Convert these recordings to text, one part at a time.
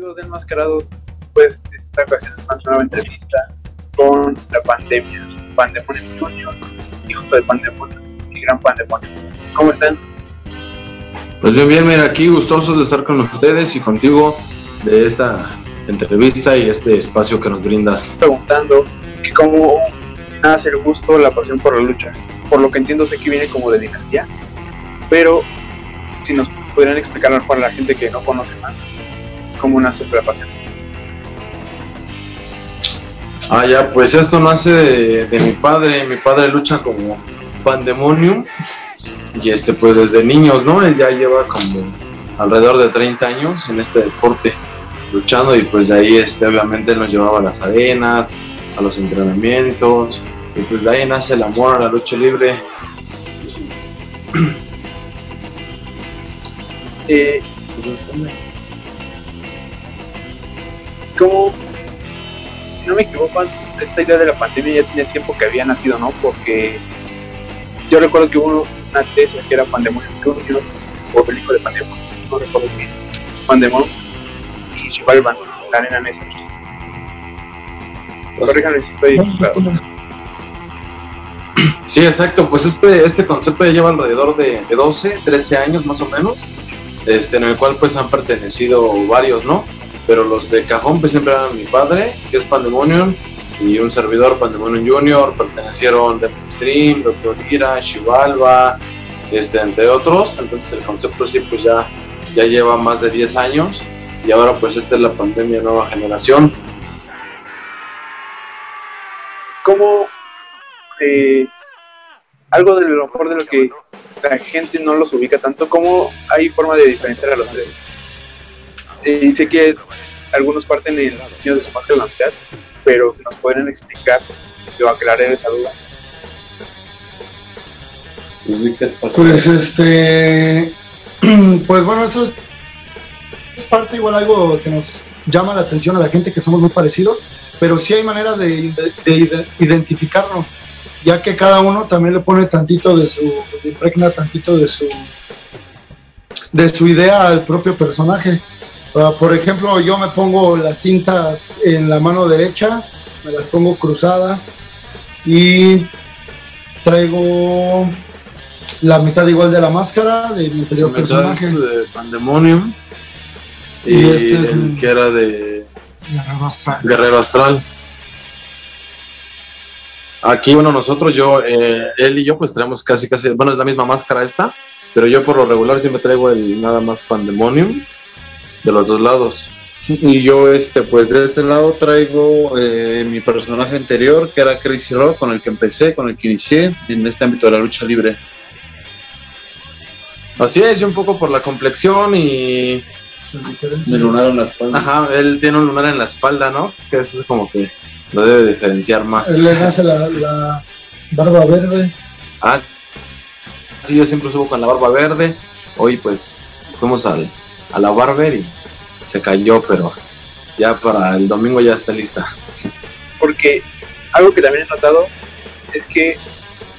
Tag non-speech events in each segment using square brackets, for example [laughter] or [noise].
amigos de Enmascarados, pues esta ocasión es una nueva entrevista con la pandemia, Pandemonio Junior, hijo de Pandemonio y gran Pandemonio. ¿Cómo están? Pues bien, bien, mira, aquí gustosos de estar con ustedes y contigo de esta entrevista y este espacio que nos brindas. Preguntando que cómo nace el gusto, la pasión por la lucha. Por lo que entiendo sé que viene como de dinastía, pero si nos podrían explicar mejor a la gente que no conoce más cómo nace la pasión. Ah, ya, pues esto nace de, de mi padre. Mi padre lucha como Pandemonium y este, pues desde niños, ¿no? Él ya lleva como alrededor de 30 años en este deporte luchando y pues de ahí este, obviamente nos llevaba a las arenas, a los entrenamientos y pues de ahí nace el amor a la lucha libre. Eh, ¿Cómo? Si no me equivoco, esta idea de la pandemia ya tenía tiempo que había nacido, ¿no? Porque yo recuerdo que hubo una tesis que era Pandemonium Junior o el hijo de Pandemonium, no recuerdo bien. Pandemonium y Chivalvan, la arena Nesa. Corríjanme si estoy equivocado. Sí, exacto, pues este, este concepto ya lleva alrededor de, de 12, 13 años más o menos, este, en el cual pues han pertenecido varios, ¿no? Pero los de cajón pues siempre eran mi padre, que es Pandemonium, y un servidor Pandemonium Junior, pertenecieron Death Stream, Doctor Ira, Chivalva, este, entre otros, entonces el concepto sí pues ya, ya lleva más de 10 años, y ahora pues esta es la pandemia nueva generación. ¿Cómo eh, algo de lo mejor de lo que la gente no los ubica tanto, ¿cómo hay forma de diferenciar a los tres? Eh, sé que algunos parten en los niños de su máscara de la mitad, pero si nos pueden explicar o aclarar esa duda. Pues este, [clears throat] pues bueno, eso es, es parte igual algo que nos llama la atención a la gente que somos muy parecidos, pero sí hay manera de, de- de identificarnos, ya que cada uno también le pone tantito de su, le impregna tantito de su, de su idea al propio personaje. Ah, por ejemplo, yo me pongo las cintas en la mano derecha, me las pongo cruzadas y traigo la mitad igual de la máscara de mi anterior personaje. de Pandemonium y, Y este es el que era de Guerrero Astral. Guerrero Astral. Aquí, bueno, nosotros, yo, eh, él y yo, pues traemos casi, casi, bueno, es la misma máscara esta, pero yo por lo regular siempre traigo el nada más Pandemonium de los dos lados. Y yo, este, pues de este lado traigo eh, mi personaje anterior, que era Crazy Rock, con el que empecé, con el que inicié en este ámbito de la lucha libre. Así es, yo un poco por la complexión y, diferencias. Me lunaron la espalda. ajá, él tiene un lunar en la espalda, ¿no? Que eso es como que lo debe diferenciar más. Él le nace la, la barba verde. Ah, sí, yo siempre subo con la barba verde. Hoy pues fuimos al, a la barber y se cayó, pero ya para el domingo ya está lista. Porque algo que también he notado es que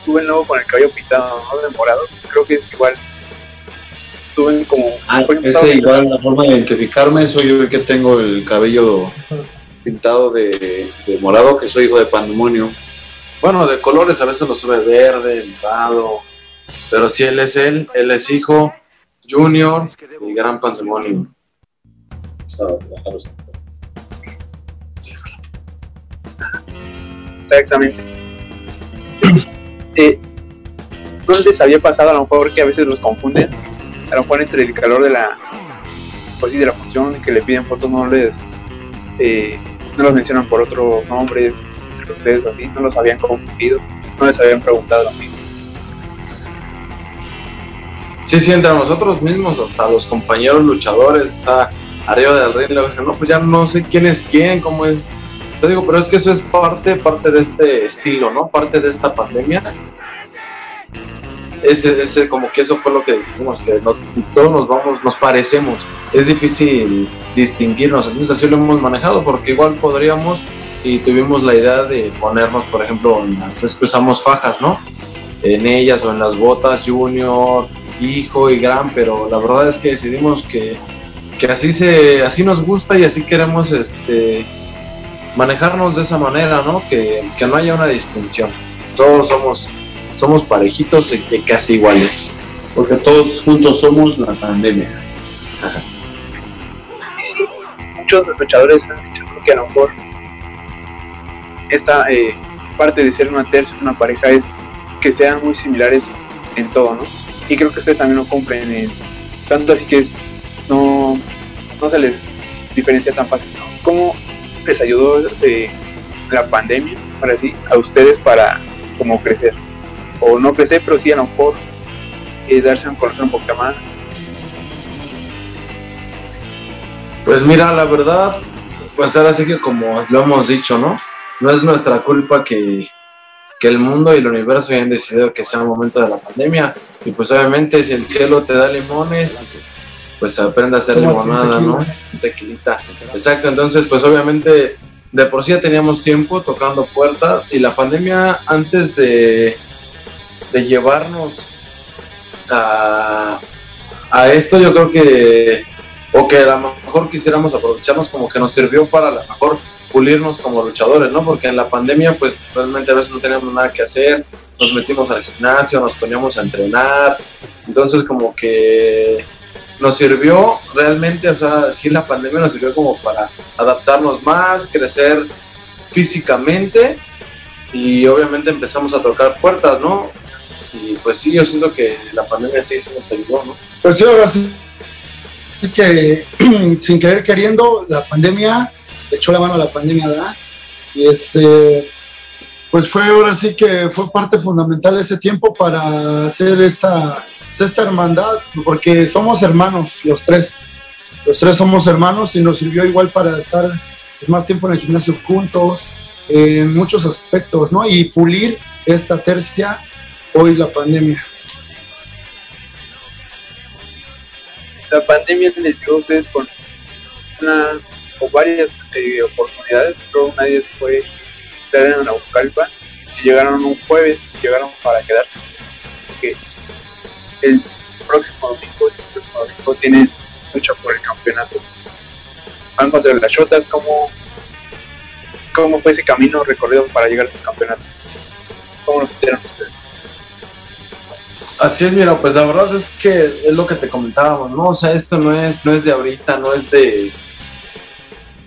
suben luego con el cabello pintado, ¿no? De morado. Creo que es igual. Suben como. Ah, ese igual, la forma de identificarme, soy yo el que tengo el cabello pintado de, de morado, que soy hijo de Pandemonio. Bueno, de colores a veces lo sube verde, morado, pero si él es él, él es hijo, junior y gran patrimonio. Exactamente. Eh, ¿No les había pasado a lo mejor que a veces los confunden? A lo mejor entre el calor de la pues de la función que le piden fotos no les eh, no los mencionan por otros nombres entre ustedes así, no los habían confundido, no les habían preguntado lo mismo. Sí, sí, entre nosotros mismos, hasta los compañeros luchadores, o sea, arriba del ring, luego dicen, no, pues ya no sé quién es quién, cómo es. Yo digo, pero es que eso es parte, parte de este estilo, ¿no? Parte de esta pandemia. Ese, ese, como que eso fue lo que decidimos, que nos, todos nos vamos, nos parecemos. Es difícil distinguirnos, entonces así lo hemos manejado, porque igual podríamos y tuvimos la idea de ponernos, por ejemplo, en las, es que usamos fajas, ¿no? En ellas o en las botas junior, hijo y gran, pero la verdad es que decidimos que, que así se así nos gusta y así queremos este manejarnos de esa manera, ¿no? Que, no haya una distinción. Todos somos somos parejitos y casi iguales. Porque todos juntos somos la pandemia. muchos luchadores han dicho que a lo mejor esta eh, parte de ser una tercia, una pareja, es que sean muy similares en todo, ¿no? Y creo que ustedes también lo cumplen, tanto así que no, no se les diferencia tan fácil, ¿no? ¿Cómo les ayudó eh, la pandemia, para así, a ustedes para como crecer? O no crecer, pero sí a lo mejor eh, darse a conocer un poco más. Pues mira, la verdad, pues ahora sí que como lo hemos dicho, ¿no? No es nuestra culpa que, que el mundo y el universo hayan decidido que sea un momento de la pandemia. Y pues obviamente si el cielo te da limones, pues aprende a hacer limonada, ¿no? Tequilita. Exacto, entonces pues obviamente de por sí ya teníamos tiempo tocando puertas y la pandemia antes de, de llevarnos a, a esto yo creo que o que a lo mejor quisiéramos aprovecharnos como que nos sirvió para la mejor pulirnos como luchadores, ¿no? Porque en la pandemia, pues realmente a veces no teníamos nada que hacer, nos metimos al gimnasio, nos poníamos a entrenar, entonces como que nos sirvió realmente, o sea, sí la pandemia nos sirvió como para adaptarnos más, crecer físicamente y obviamente empezamos a tocar puertas, ¿no? Y pues sí, yo siento que la pandemia sí, se nos ayudó, ¿no? Pues sí, ahora sí que [clears throat] sin querer queriendo, la pandemia echó la mano a la pandemia, ¿verdad? Y este, pues fue ahora sí que fue parte fundamental de ese tiempo para hacer esta, esta hermandad, porque somos hermanos los tres. Los tres somos hermanos y nos sirvió igual para estar pues, más tiempo en el gimnasio juntos, en muchos aspectos, ¿no? Y pulir esta tercia, hoy la pandemia. La pandemia les dio ustedes con una o varias eh, oportunidades, pero nadie fue estar en Naucalpan y llegaron un jueves, llegaron para quedarse. Que el próximo domingo, este próximo domingo, tienen mucho por el campeonato. Van contra las Chotas, ¿cómo, ¿cómo fue ese camino recorrido para llegar a los campeonatos? ¿Cómo los sintieron ustedes? Así es, mira, pues la verdad es que es lo que te comentábamos, ¿no? O sea, esto no es, no es de ahorita, no es de,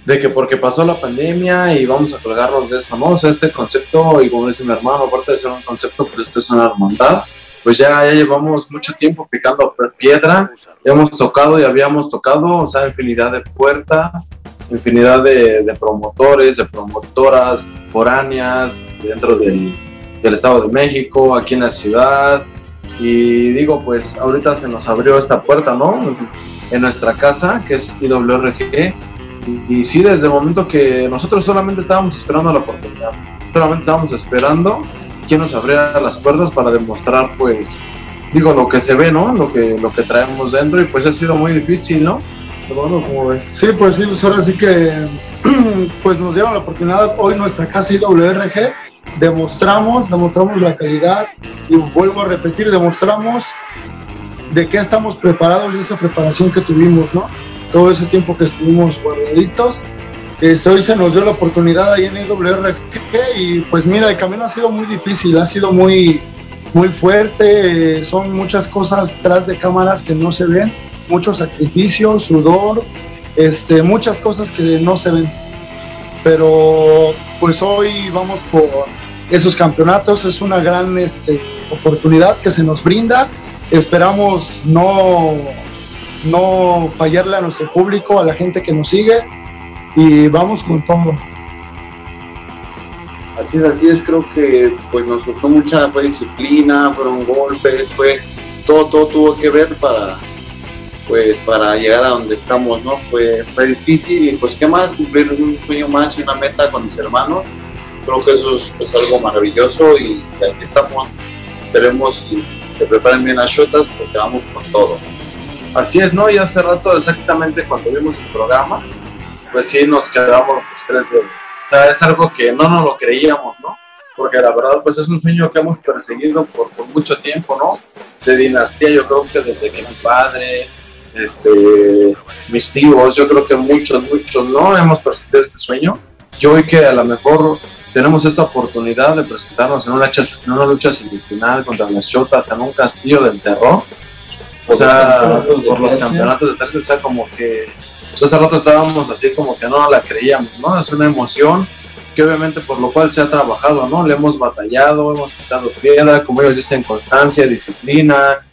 de que porque pasó la pandemia y vamos a colgarnos de esto, ¿no? O sea, este concepto, y como dice mi hermano, aparte de ser un concepto, pues este es una hermandad, pues ya, ya llevamos mucho tiempo picando piedra, ya hemos tocado y habíamos tocado, o sea, infinidad de puertas, infinidad de, de promotores, de promotoras foráneas dentro del, del Estado de México, aquí en la ciudad, y digo, pues ahorita se nos abrió esta puerta, ¿no? En nuestra casa, que es IWRG, y, sí, desde el momento que nosotros solamente estábamos esperando la oportunidad, solamente estábamos esperando que nos abriera las puertas para demostrar, pues, digo, lo que se ve, ¿no? Lo que, lo que traemos dentro y pues ha sido muy difícil, ¿no? ¿cómo ves? Sí, pues sí, pues ahora sí que [clears throat] pues nos dieron la oportunidad hoy nuestra casa IWRG, demostramos, demostramos la calidad y vuelvo a repetir, demostramos de qué estamos preparados y esa preparación que tuvimos, ¿no? Todo ese tiempo que estuvimos guardaditos. Este, hoy se nos dio la oportunidad ahí en IWRG y pues mira, el camino ha sido muy difícil, ha sido muy, muy fuerte, son muchas cosas tras de cámaras que no se ven, muchos sacrificios, sudor, este, muchas cosas que no se ven. Pero pues hoy vamos por esos campeonatos, es una gran este, oportunidad que se nos brinda. Esperamos no no fallarle a nuestro público, a la gente que nos sigue y vamos con todo. Así es, así es, creo que pues nos costó mucha disciplina, fueron golpes, fue todo, todo tuvo que ver para pues para llegar a donde estamos, ¿no? Fue, fue difícil y pues qué más, cumplir un sueño más y una meta con mis hermanos. Creo que eso es, algo maravilloso y aquí estamos, esperemos si se preparen bien las shotas porque vamos con todo. Así es, ¿no? Y hace rato, exactamente cuando vimos el programa, pues sí nos quedamos los tres de. O sea, es algo que no nos lo creíamos, ¿no? Porque la verdad, pues es un sueño que hemos perseguido por, mucho tiempo, ¿no? De dinastía, yo creo que desde que mi padre, este, mis tíos, yo creo que muchos, muchos no hemos percibido este sueño. Yo hoy que a lo mejor tenemos esta oportunidad de presentarnos en una lucha, en una lucha semifinal contra las Chotas en un castillo del terror. O sea, por los campeonatos de tercio, o sea, como que pues hace rato estábamos así como que no la creíamos, ¿no? Es una emoción que obviamente por lo cual se ha trabajado, ¿no? Le hemos batallado, hemos quitado piedra, como ellos dicen, constancia, disciplina,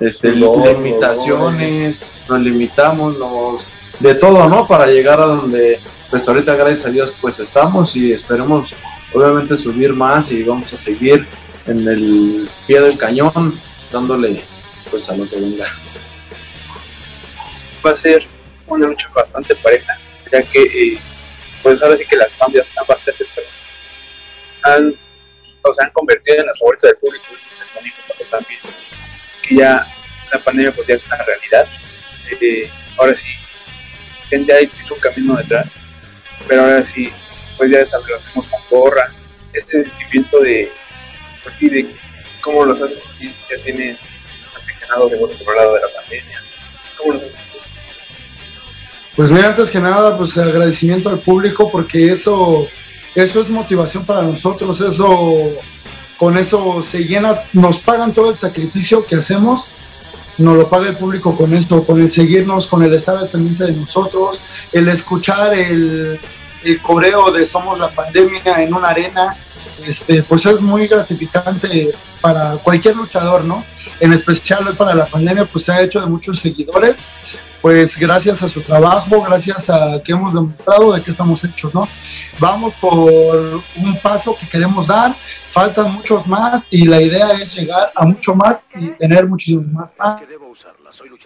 este, limitaciones, nos limitamos, nos, de todo, ¿no? Para llegar a donde, pues ahorita gracias a Dios, pues estamos y esperemos obviamente subir más y vamos a seguir en el pie del cañón, dándole pues a lo que venga. Va a ser una lucha bastante pareja, ya que eh, pues ahora sí que las cambias están bastante pero han, o se han convertido en las favoritas del público, también que ya la pandemia pues ya es una realidad. Eh, ahora sí, gente hay un camino detrás, pero ahora sí, pues ya desarrollamos con porra, este sentimiento de, pues de cómo los hace sentir, ya tienen de la pandemia, Pues mira, antes que nada, pues agradecimiento al público porque eso, eso es motivación para nosotros, eso con eso se llena, nos pagan todo el sacrificio que hacemos, nos lo paga el público con esto, con el seguirnos, con el estar al pendiente de nosotros, el escuchar el, el coreo de Somos la Pandemia en una arena, este, pues es muy gratificante para cualquier luchador, ¿no? En especial para la pandemia, pues se ha hecho de muchos seguidores, pues gracias a su trabajo, gracias a que hemos demostrado de qué estamos hechos, ¿no? Vamos por un paso que queremos dar, faltan muchos más y la idea es llegar a mucho más y tener muchísimos más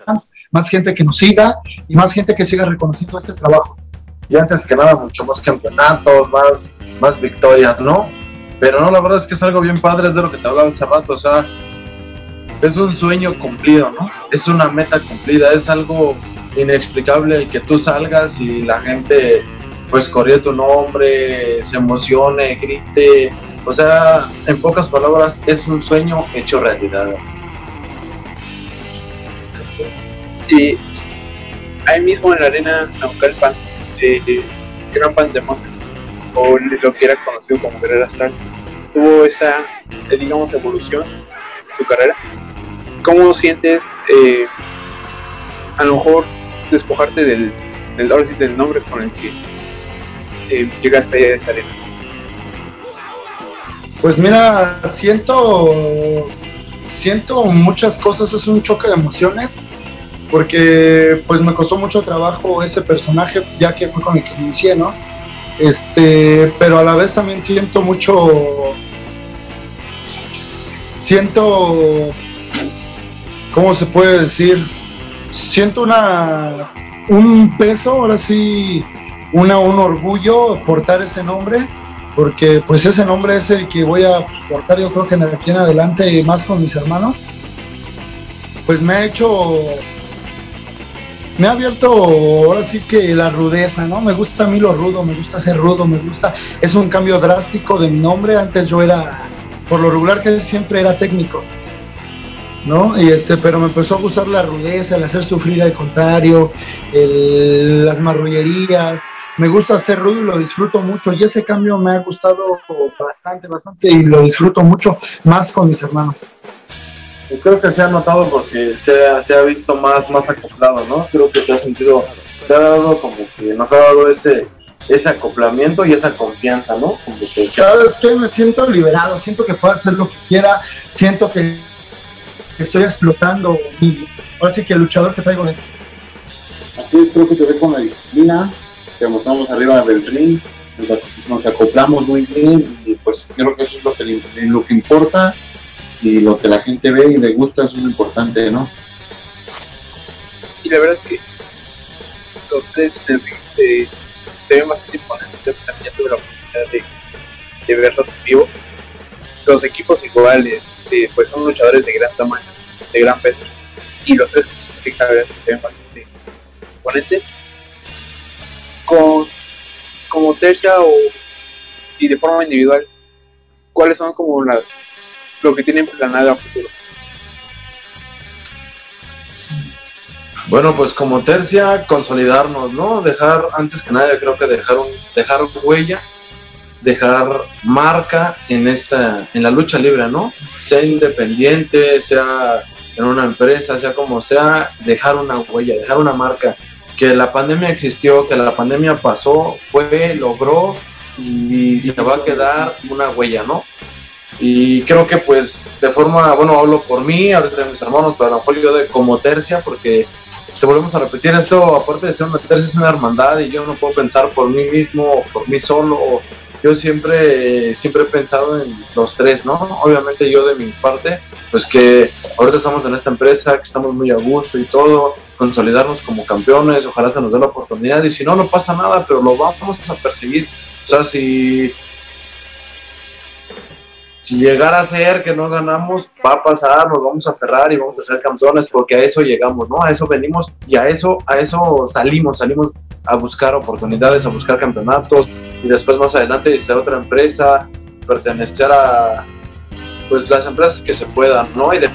fans, más gente que nos siga y más gente que siga reconociendo este trabajo. Y antes que nada, mucho más campeonatos, más, más victorias, ¿no? Pero no, la verdad es que es algo bien padre, es de lo que te hablaba hace rato, o sea, es un sueño cumplido, ¿no? Es una meta cumplida, es algo inexplicable el que tú salgas y la gente pues corrió tu nombre, se emocione, grite, o sea, en pocas palabras, es un sueño hecho realidad. Y ahí mismo en la arena Naucalpan, eh, Gran Pandemonium, o lo que era conocido como Guerrera Astral, tuvo esa, eh, digamos, evolución en su carrera. ¿Cómo sientes, eh, a lo mejor, despojarte del, del, ahora sí, del nombre con el que eh, llegaste allá de esa arena? Pues mira, siento, siento muchas cosas, es un choque de emociones, porque pues me costó mucho trabajo ese personaje, ya que fue con el que inicié, ¿no? Este, pero a la vez también siento mucho, siento, ¿cómo se puede decir? Siento una, un peso, ahora sí, una, un orgullo portar ese nombre porque pues ese nombre es el que voy a portar yo creo que aquí en adelante más con mis hermanos, pues me ha hecho, me ha abierto ahora sí que la rudeza, ¿no? Me gusta a mí lo rudo, me gusta ser rudo, me gusta, es un cambio drástico de nombre, antes yo era, por lo regular que siempre era técnico. ¿no? Y este, pero me empezó a gustar la rudeza, el hacer sufrir al contrario, las marrullerías, me gusta hacer rudo y lo disfruto mucho. Y ese cambio me ha gustado bastante, bastante y lo disfruto mucho más con mis hermanos. Yo creo que se ha notado porque se ha, se ha visto más, más acoplado, ¿no? Creo que te ha sentido, te ha dado como que nos ha dado ese, ese acoplamiento y esa confianza, ¿no? ¿Sabes qué? Me siento liberado, siento que puedo hacer lo que quiera, siento que estoy explotando mi, ahora sí que el luchador que traigo dentro. Así es, creo que se ve con la disciplina, que mostramos arriba del ring, nos, acoplamos muy bien y pues creo que eso es lo que, lo que importa y lo que la gente ve y le gusta, es lo importante, ¿no? Y la verdad es que los tres se, ven bastante imponentes, también tuve la oportunidad de, verlos en vivo. Los equipos iguales, eh, pues son luchadores de gran tamaño, de gran peso, y los tres pues, vez se ven bastante imponentes con, como tercia o, y de forma individual, ¿cuáles son como las lo que tienen planeado a futuro? Bueno, pues como tercia, consolidarnos, ¿no? Dejar, antes que nada, creo que dejar, un, dejar huella, dejar marca en esta, en la lucha libre, ¿no? Sea independiente, sea en una empresa, sea como sea, dejar una huella, dejar una marca. Que la pandemia existió, que la pandemia pasó, fue, logró y se va a quedar una huella, ¿no? Y creo que pues de forma, bueno, hablo por mí, ahorita de mis hermanos, pero a lo mejor yo de como tercia, porque te volvemos a repetir esto, aparte de ser una tercia, es una hermandad y yo no puedo pensar por mí mismo, por mí solo. Yo siempre, siempre he pensado en los tres, ¿no? Obviamente yo de mi parte, pues que ahorita estamos en esta empresa, que estamos muy a gusto y todo, consolidarnos como campeones, ojalá se nos dé la oportunidad y si no, no pasa nada, pero lo vamos a perseguir. O sea, si si llegara a ser que no ganamos, va a pasar, nos vamos a aferrar y vamos a ser campeones porque a eso llegamos, ¿no? A eso venimos y a eso, a eso salimos, salimos a buscar oportunidades, a buscar campeonatos y después más adelante ser otra empresa, pertenecer a pues las empresas que se puedan, ¿no? Y de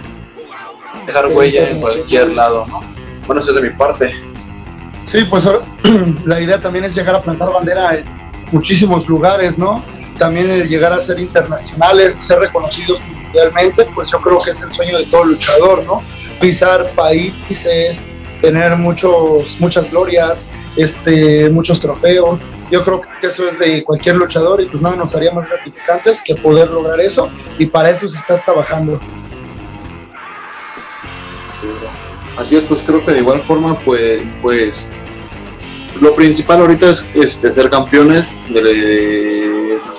dejar huella en cualquier lado, ¿no? Bueno, eso es de mi parte. Sí, pues [clears throat] la idea también es llegar a plantar bandera en muchísimos lugares, ¿no? También llegar a ser internacionales, ser reconocidos mundialmente, pues yo creo que es el sueño de todo luchador, ¿no? Pisar países, tener muchos, muchas glorias, este, muchos trofeos. Yo creo que eso es de cualquier luchador y pues nada nos haría más gratificantes que poder lograr eso y para eso se está trabajando. Así es, pues creo que de igual forma, pues, pues lo principal ahorita es este, ser campeones de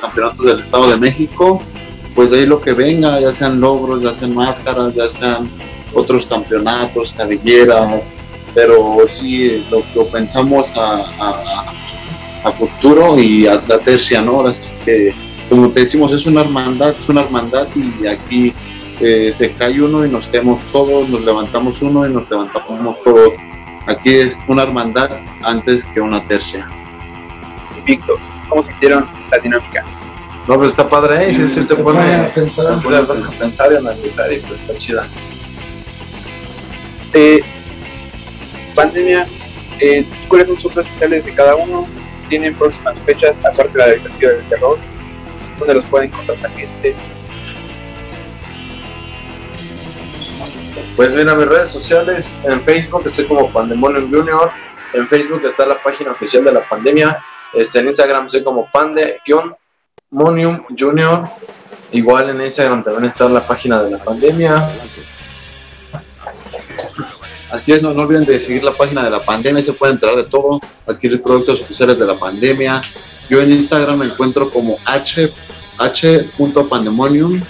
campeonatos del Estado de México, pues de ahí lo que venga, ya sean logros, ya sean máscaras, ya sean otros campeonatos, cabelleras, pero sí lo, pensamos a, futuro y a la tercia, ¿no? Así que, como te decimos, es una hermandad, es una hermandad y aquí eh, se cae uno y nos quedamos todos, nos levantamos uno y nos levantamos todos Aquí es una hermandad antes que una tercia. Invictos, ¿cómo sintieron la dinámica? No, pues está padre, ¿eh? Sí, sí te pone a pensar, a pensar y analizar y pues está chida. Eh, pandemia, eh, ¿cuáles son sus redes sociales de cada uno? ¿Tienen próximas fechas, aparte de la dedicación del terror? ¿Dónde los pueden encontrar la gente? Pues mira, mis redes sociales, en Facebook estoy como Pandemonium Junior, en Facebook está la página oficial de la pandemia, este, en Instagram soy como Pande-Monium Junior, igual en Instagram también está la página de la pandemia. Así es, no, no olviden de seguir la página de la pandemia, se puede entrar de todo, adquirir productos oficiales de la pandemia. Yo en Instagram me encuentro como h, h.pandemonium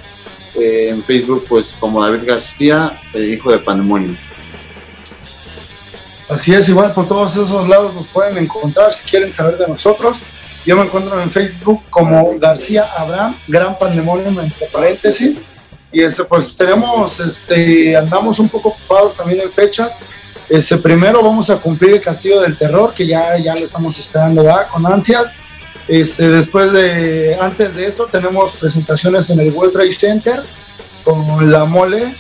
eh, en Facebook pues como David García, eh, hijo de Pandemonio. Así es, igual por todos esos lados nos pueden encontrar si quieren saber de nosotros. Yo me encuentro en Facebook como García Abraham, Gran Pandemonio entre paréntesis. Y este, pues tenemos, este, andamos un poco ocupados también en fechas. Este, primero vamos a cumplir el Castillo del Terror, que ya, ya lo estamos esperando con ansias. Este, después de, antes de eso, tenemos presentaciones en el World Trade Center con la mole.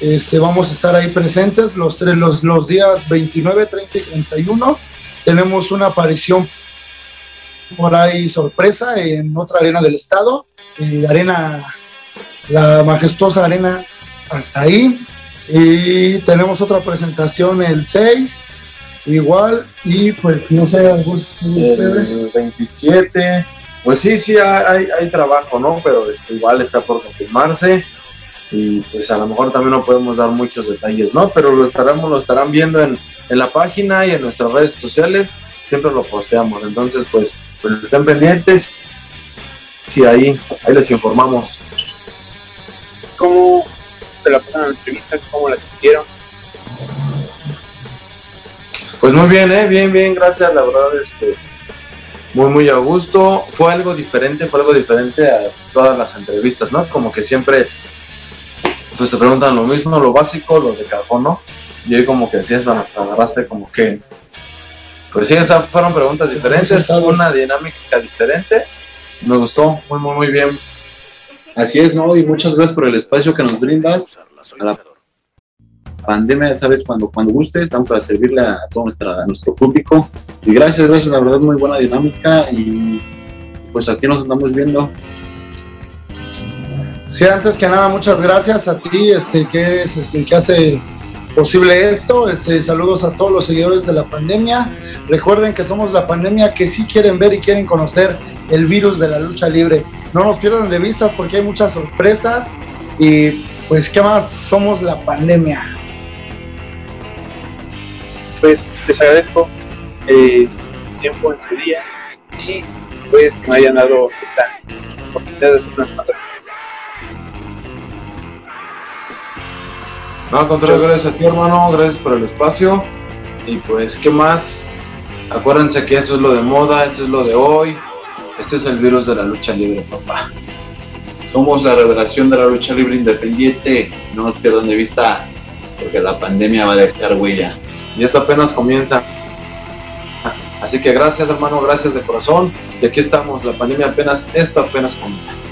Este, vamos a estar ahí presentes los, tres, los, los días 29, 30 y 31. Tenemos una aparición por ahí sorpresa en otra arena del estado, eh, arena, la majestuosa arena ahí Y tenemos otra presentación el 6 igual y pues no sé, algunos ustedes. 27, pues sí, sí, hay, hay trabajo, ¿no? Pero este, igual está por confirmarse y pues a lo mejor también no podemos dar muchos detalles, ¿no? Pero lo estaremos, lo estarán viendo en, en la página y en nuestras redes sociales, siempre lo posteamos, entonces pues, pues estén pendientes, sí, ahí, ahí les informamos. ¿Cómo se la pasaron la entrevista? ¿Cómo la sintieron? Pues muy bien, ¿eh? bien, bien, gracias, la verdad, este, muy, muy a gusto. Fue algo diferente, fue algo diferente a todas las entrevistas, ¿no? Como que siempre, pues te preguntan lo mismo, lo básico, lo de cajón, ¿no? Y hoy como que sí, hasta agarraste como que, pues sí, esas fueron preguntas diferentes, una dinámica diferente. Me gustó, muy, muy, muy bien. Así es, ¿no? Y muchas gracias por el espacio que nos brindas. A la pandemia, sabes, cuando, cuando guste, estamos para servirle a todo nuestra, nuestro público. Y gracias, gracias, la verdad, muy buena dinámica y pues aquí nos andamos viendo. Sí, antes que nada, muchas gracias a ti, este, que es, este, que hace posible esto. Este, saludos a todos los seguidores de la pandemia. Recuerden que somos la pandemia que sí quieren ver y quieren conocer el virus de la lucha libre. No nos pierdan de vistas porque hay muchas sorpresas y pues qué más somos la pandemia. Pues les agradezco eh, tiempo en su día y pues que me hayan dado esta oportunidad de hacer unas No, al contrario, gracias a ti, hermano. Gracias por el espacio. Y pues, ¿qué más? Acuérdense que esto es lo de moda, esto es lo de hoy. Este es el virus de la lucha libre, papá. Somos la revelación de la lucha libre independiente. No nos pierdan de vista, porque la pandemia va a dejar huella. Y esto apenas comienza. Así que gracias, hermano, gracias de corazón. Y aquí estamos, la pandemia apenas, esto apenas comienza.